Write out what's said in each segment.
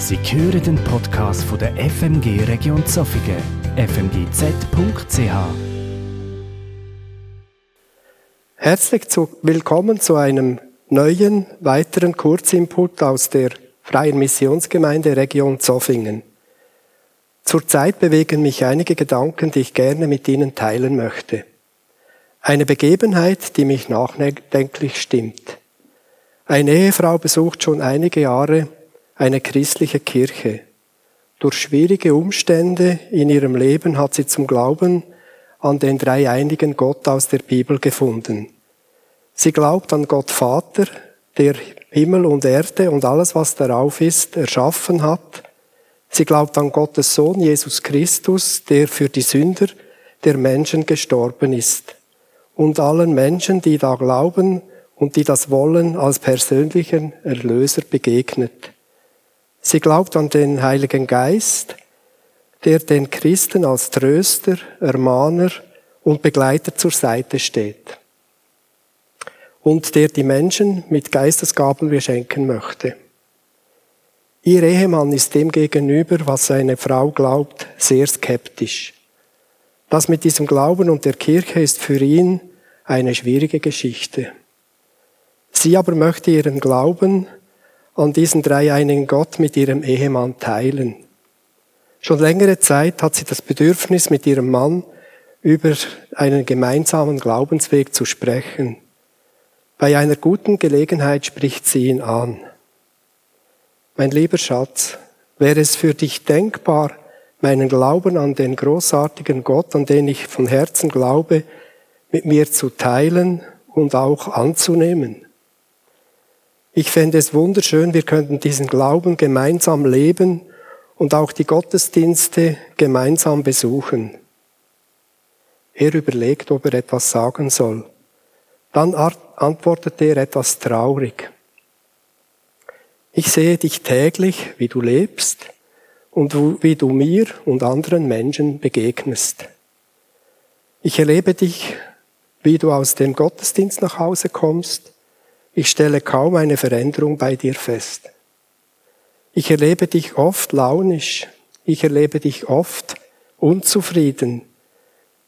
Sie hören den Podcast von der FMG Region Zofingen, fmgz.ch. Herzlich willkommen zu einem neuen, weiteren Kurzinput aus der Freien Missionsgemeinde Region Zofingen. Zurzeit bewegen mich einige Gedanken, die ich gerne mit Ihnen teilen möchte. Eine Begebenheit, die mich nachdenklich stimmt. Eine Ehefrau besucht schon einige Jahre eine christliche Kirche. Durch schwierige Umstände in ihrem Leben hat sie zum Glauben an den dreieinigen Gott aus der Bibel gefunden. Sie glaubt an Gott Vater, der Himmel und Erde und alles, was darauf ist, erschaffen hat. Sie glaubt an Gottes Sohn Jesus Christus, der für die Sünder der Menschen gestorben ist. Und allen Menschen, die da glauben und die das wollen, als persönlichen Erlöser begegnet. Sie glaubt an den Heiligen Geist, der den Christen als Tröster, Ermahner und Begleiter zur Seite steht und der die Menschen mit Geistesgaben beschenken möchte. Ihr Ehemann ist dem gegenüber, was seine Frau glaubt, sehr skeptisch. Das mit diesem Glauben und der Kirche ist für ihn eine schwierige Geschichte. Sie aber möchte ihren Glauben an diesen dreieinigen Gott mit ihrem Ehemann teilen. Schon längere Zeit hat sie das Bedürfnis, mit ihrem Mann über einen gemeinsamen Glaubensweg zu sprechen. Bei einer guten Gelegenheit spricht sie ihn an. Mein lieber Schatz, wäre es für dich denkbar, meinen Glauben an den großartigen Gott, an den ich von Herzen glaube, mit mir zu teilen und auch anzunehmen? Ich fände es wunderschön, wir könnten diesen Glauben gemeinsam leben und auch die Gottesdienste gemeinsam besuchen. Er überlegt, ob er etwas sagen soll. Dann antwortet er etwas traurig. Ich sehe dich täglich, wie du lebst und wie du mir und anderen Menschen begegnest. Ich erlebe dich, wie du aus dem Gottesdienst nach Hause kommst ich stelle kaum eine Veränderung bei dir fest. Ich erlebe dich oft launisch. Ich erlebe dich oft unzufrieden.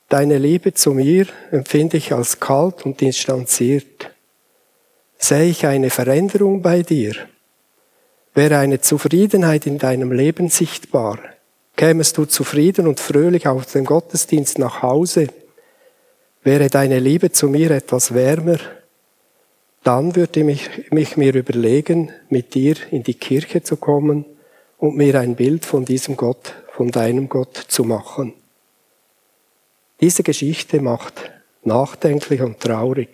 Deine Liebe zu mir empfinde ich als kalt und distanziert. Sehe ich eine Veränderung bei dir? Wäre eine Zufriedenheit in deinem Leben sichtbar? Kämest du zufrieden und fröhlich aus dem Gottesdienst nach Hause? Wäre deine Liebe zu mir etwas wärmer? Dann würde ich mich mir überlegen, mit dir in die Kirche zu kommen und mir ein Bild von diesem Gott, von deinem Gott zu machen. Diese Geschichte macht nachdenklich und traurig.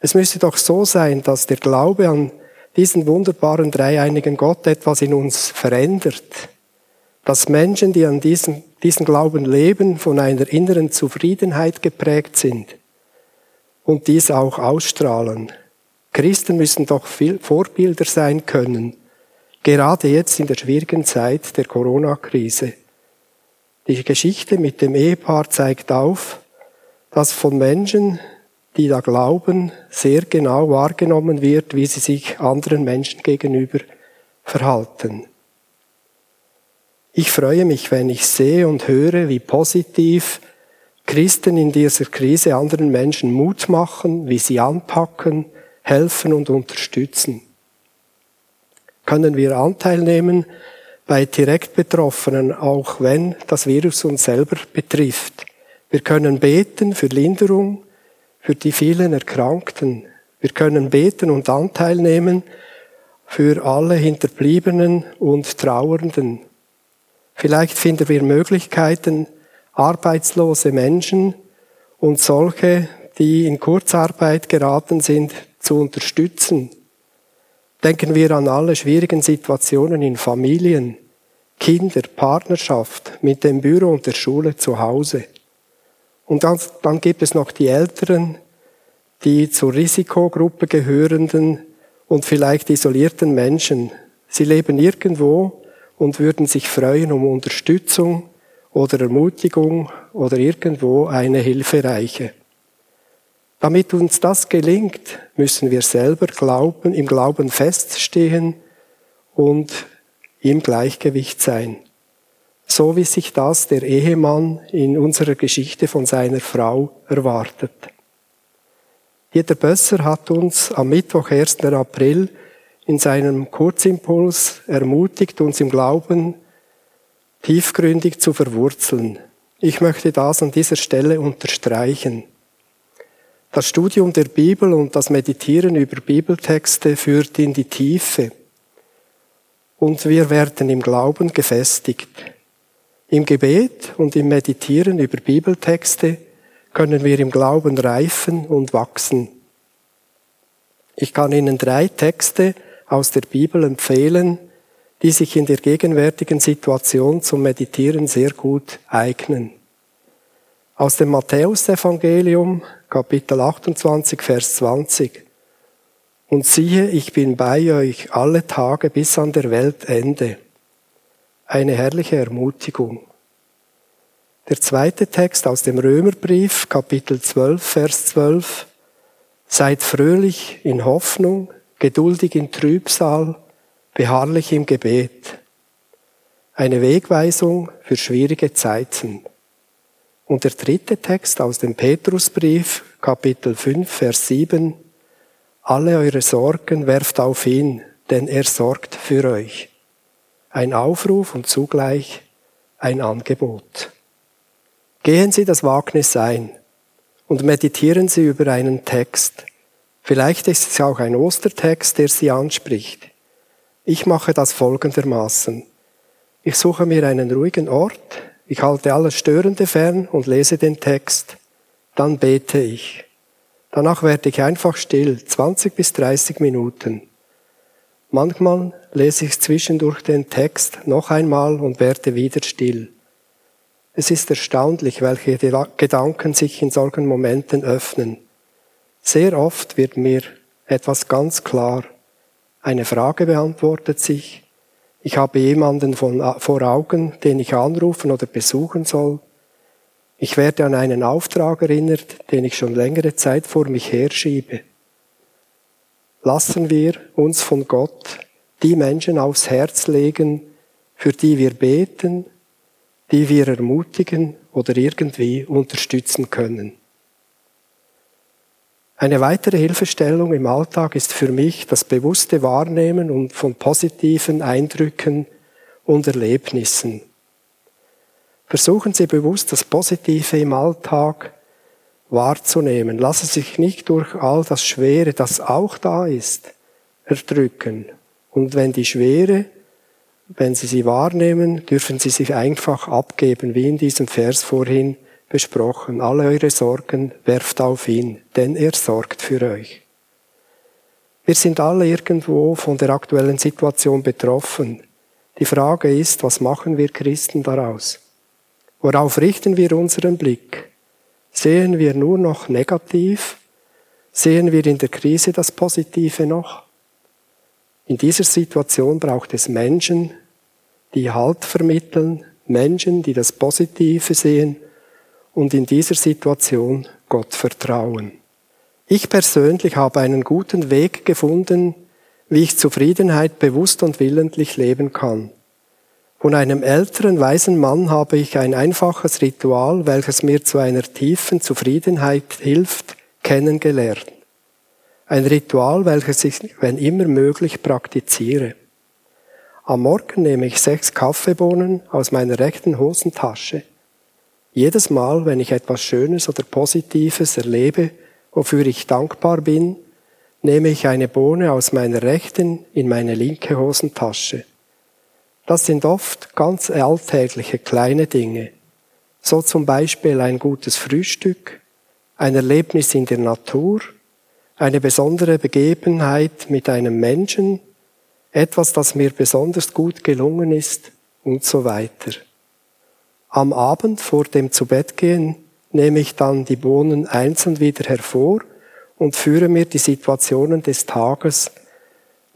Es müsste doch so sein, dass der Glaube an diesen wunderbaren dreieinigen Gott etwas in uns verändert, dass Menschen, die an diesen, diesen Glauben leben, von einer inneren Zufriedenheit geprägt sind und dies auch ausstrahlen. Christen müssen doch Vorbilder sein können, gerade jetzt in der schwierigen Zeit der Corona-Krise. Die Geschichte mit dem Ehepaar zeigt auf, dass von Menschen, die da glauben, sehr genau wahrgenommen wird, wie sie sich anderen Menschen gegenüber verhalten. Ich freue mich, wenn ich sehe und höre, wie positiv Christen in dieser Krise anderen Menschen Mut machen, wie sie anpacken, helfen und unterstützen. Können wir Anteil nehmen bei direkt Betroffenen, auch wenn das Virus uns selber betrifft. Wir können beten für Linderung, für die vielen Erkrankten. Wir können beten und Anteil nehmen für alle Hinterbliebenen und Trauernden. Vielleicht finden wir Möglichkeiten, arbeitslose Menschen und solche, die in Kurzarbeit geraten sind, zu unterstützen. Denken wir an alle schwierigen Situationen in Familien, Kinder, Partnerschaft, mit dem Büro und der Schule zu Hause. Und dann, dann gibt es noch die Älteren, die zur Risikogruppe gehörenden und vielleicht isolierten Menschen. Sie leben irgendwo und würden sich freuen um Unterstützung, oder Ermutigung oder irgendwo eine Hilfe reiche. Damit uns das gelingt, müssen wir selber glauben, im Glauben feststehen und im Gleichgewicht sein. So wie sich das der Ehemann in unserer Geschichte von seiner Frau erwartet. Jeder Bösser hat uns am Mittwoch, 1. April, in seinem Kurzimpuls ermutigt, uns im Glauben tiefgründig zu verwurzeln. Ich möchte das an dieser Stelle unterstreichen. Das Studium der Bibel und das Meditieren über Bibeltexte führt in die Tiefe. Und wir werden im Glauben gefestigt. Im Gebet und im Meditieren über Bibeltexte können wir im Glauben reifen und wachsen. Ich kann Ihnen drei Texte aus der Bibel empfehlen, die sich in der gegenwärtigen Situation zum Meditieren sehr gut eignen. Aus dem Matthäusevangelium, Kapitel 28, Vers 20. Und siehe, ich bin bei euch alle Tage bis an der Weltende. Eine herrliche Ermutigung. Der zweite Text aus dem Römerbrief, Kapitel 12, Vers 12. Seid fröhlich in Hoffnung, geduldig in Trübsal, beharrlich im Gebet. Eine Wegweisung für schwierige Zeiten. Und der dritte Text aus dem Petrusbrief, Kapitel 5, Vers 7. Alle eure Sorgen werft auf ihn, denn er sorgt für euch. Ein Aufruf und zugleich ein Angebot. Gehen Sie das Wagnis ein und meditieren Sie über einen Text, Vielleicht ist es auch ein Ostertext, der Sie anspricht. Ich mache das folgendermaßen. Ich suche mir einen ruhigen Ort, ich halte alles Störende fern und lese den Text. Dann bete ich. Danach werde ich einfach still, 20 bis 30 Minuten. Manchmal lese ich zwischendurch den Text noch einmal und werde wieder still. Es ist erstaunlich, welche Gedanken sich in solchen Momenten öffnen. Sehr oft wird mir etwas ganz klar. Eine Frage beantwortet sich. Ich habe jemanden von, vor Augen, den ich anrufen oder besuchen soll. Ich werde an einen Auftrag erinnert, den ich schon längere Zeit vor mich herschiebe. Lassen wir uns von Gott die Menschen aufs Herz legen, für die wir beten, die wir ermutigen oder irgendwie unterstützen können. Eine weitere Hilfestellung im Alltag ist für mich das bewusste Wahrnehmen von positiven Eindrücken und Erlebnissen. Versuchen Sie bewusst das Positive im Alltag wahrzunehmen. Lassen Sie sich nicht durch all das Schwere, das auch da ist, erdrücken. Und wenn die Schwere, wenn Sie sie wahrnehmen, dürfen Sie sich einfach abgeben, wie in diesem Vers vorhin besprochen. Alle eure Sorgen werft auf ihn, denn er sorgt für euch. Wir sind alle irgendwo von der aktuellen Situation betroffen. Die Frage ist, was machen wir Christen daraus? Worauf richten wir unseren Blick? Sehen wir nur noch negativ? Sehen wir in der Krise das Positive noch? In dieser Situation braucht es Menschen, die Halt vermitteln, Menschen, die das Positive sehen und in dieser Situation Gott vertrauen. Ich persönlich habe einen guten Weg gefunden, wie ich Zufriedenheit bewusst und willentlich leben kann. Von einem älteren, weisen Mann habe ich ein einfaches Ritual, welches mir zu einer tiefen Zufriedenheit hilft, kennengelernt. Ein Ritual, welches ich, wenn immer möglich, praktiziere. Am Morgen nehme ich sechs Kaffeebohnen aus meiner rechten Hosentasche jedes Mal, wenn ich etwas Schönes oder Positives erlebe, wofür ich dankbar bin, nehme ich eine Bohne aus meiner rechten in meine linke Hosentasche. Das sind oft ganz alltägliche kleine Dinge, so zum Beispiel ein gutes Frühstück, ein Erlebnis in der Natur, eine besondere Begebenheit mit einem Menschen, etwas, das mir besonders gut gelungen ist und so weiter. Am Abend vor dem Zubettgehen nehme ich dann die Bohnen einzeln wieder hervor und führe mir die Situationen des Tages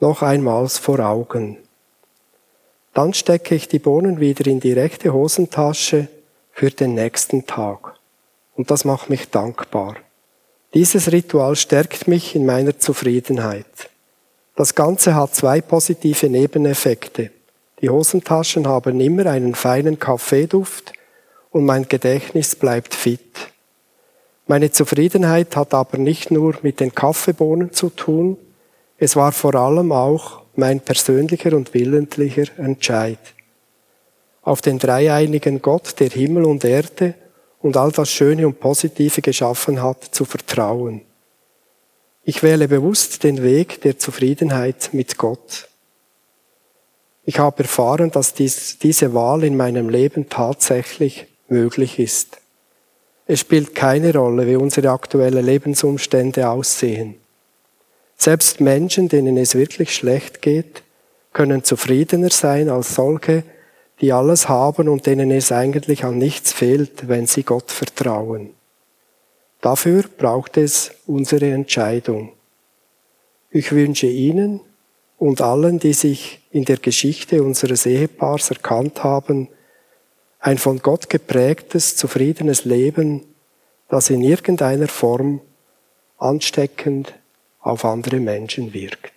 noch einmals vor Augen. Dann stecke ich die Bohnen wieder in die rechte Hosentasche für den nächsten Tag. Und das macht mich dankbar. Dieses Ritual stärkt mich in meiner Zufriedenheit. Das Ganze hat zwei positive Nebeneffekte. Die Hosentaschen haben immer einen feinen Kaffeeduft und mein Gedächtnis bleibt fit. Meine Zufriedenheit hat aber nicht nur mit den Kaffeebohnen zu tun, es war vor allem auch mein persönlicher und willentlicher Entscheid. Auf den dreieinigen Gott, der Himmel und Erde und all das Schöne und Positive geschaffen hat, zu vertrauen. Ich wähle bewusst den Weg der Zufriedenheit mit Gott. Ich habe erfahren, dass dies, diese Wahl in meinem Leben tatsächlich möglich ist. Es spielt keine Rolle, wie unsere aktuellen Lebensumstände aussehen. Selbst Menschen, denen es wirklich schlecht geht, können zufriedener sein als solche, die alles haben und denen es eigentlich an nichts fehlt, wenn sie Gott vertrauen. Dafür braucht es unsere Entscheidung. Ich wünsche Ihnen und allen, die sich in der Geschichte unseres Ehepaars erkannt haben, ein von Gott geprägtes, zufriedenes Leben, das in irgendeiner Form ansteckend auf andere Menschen wirkt.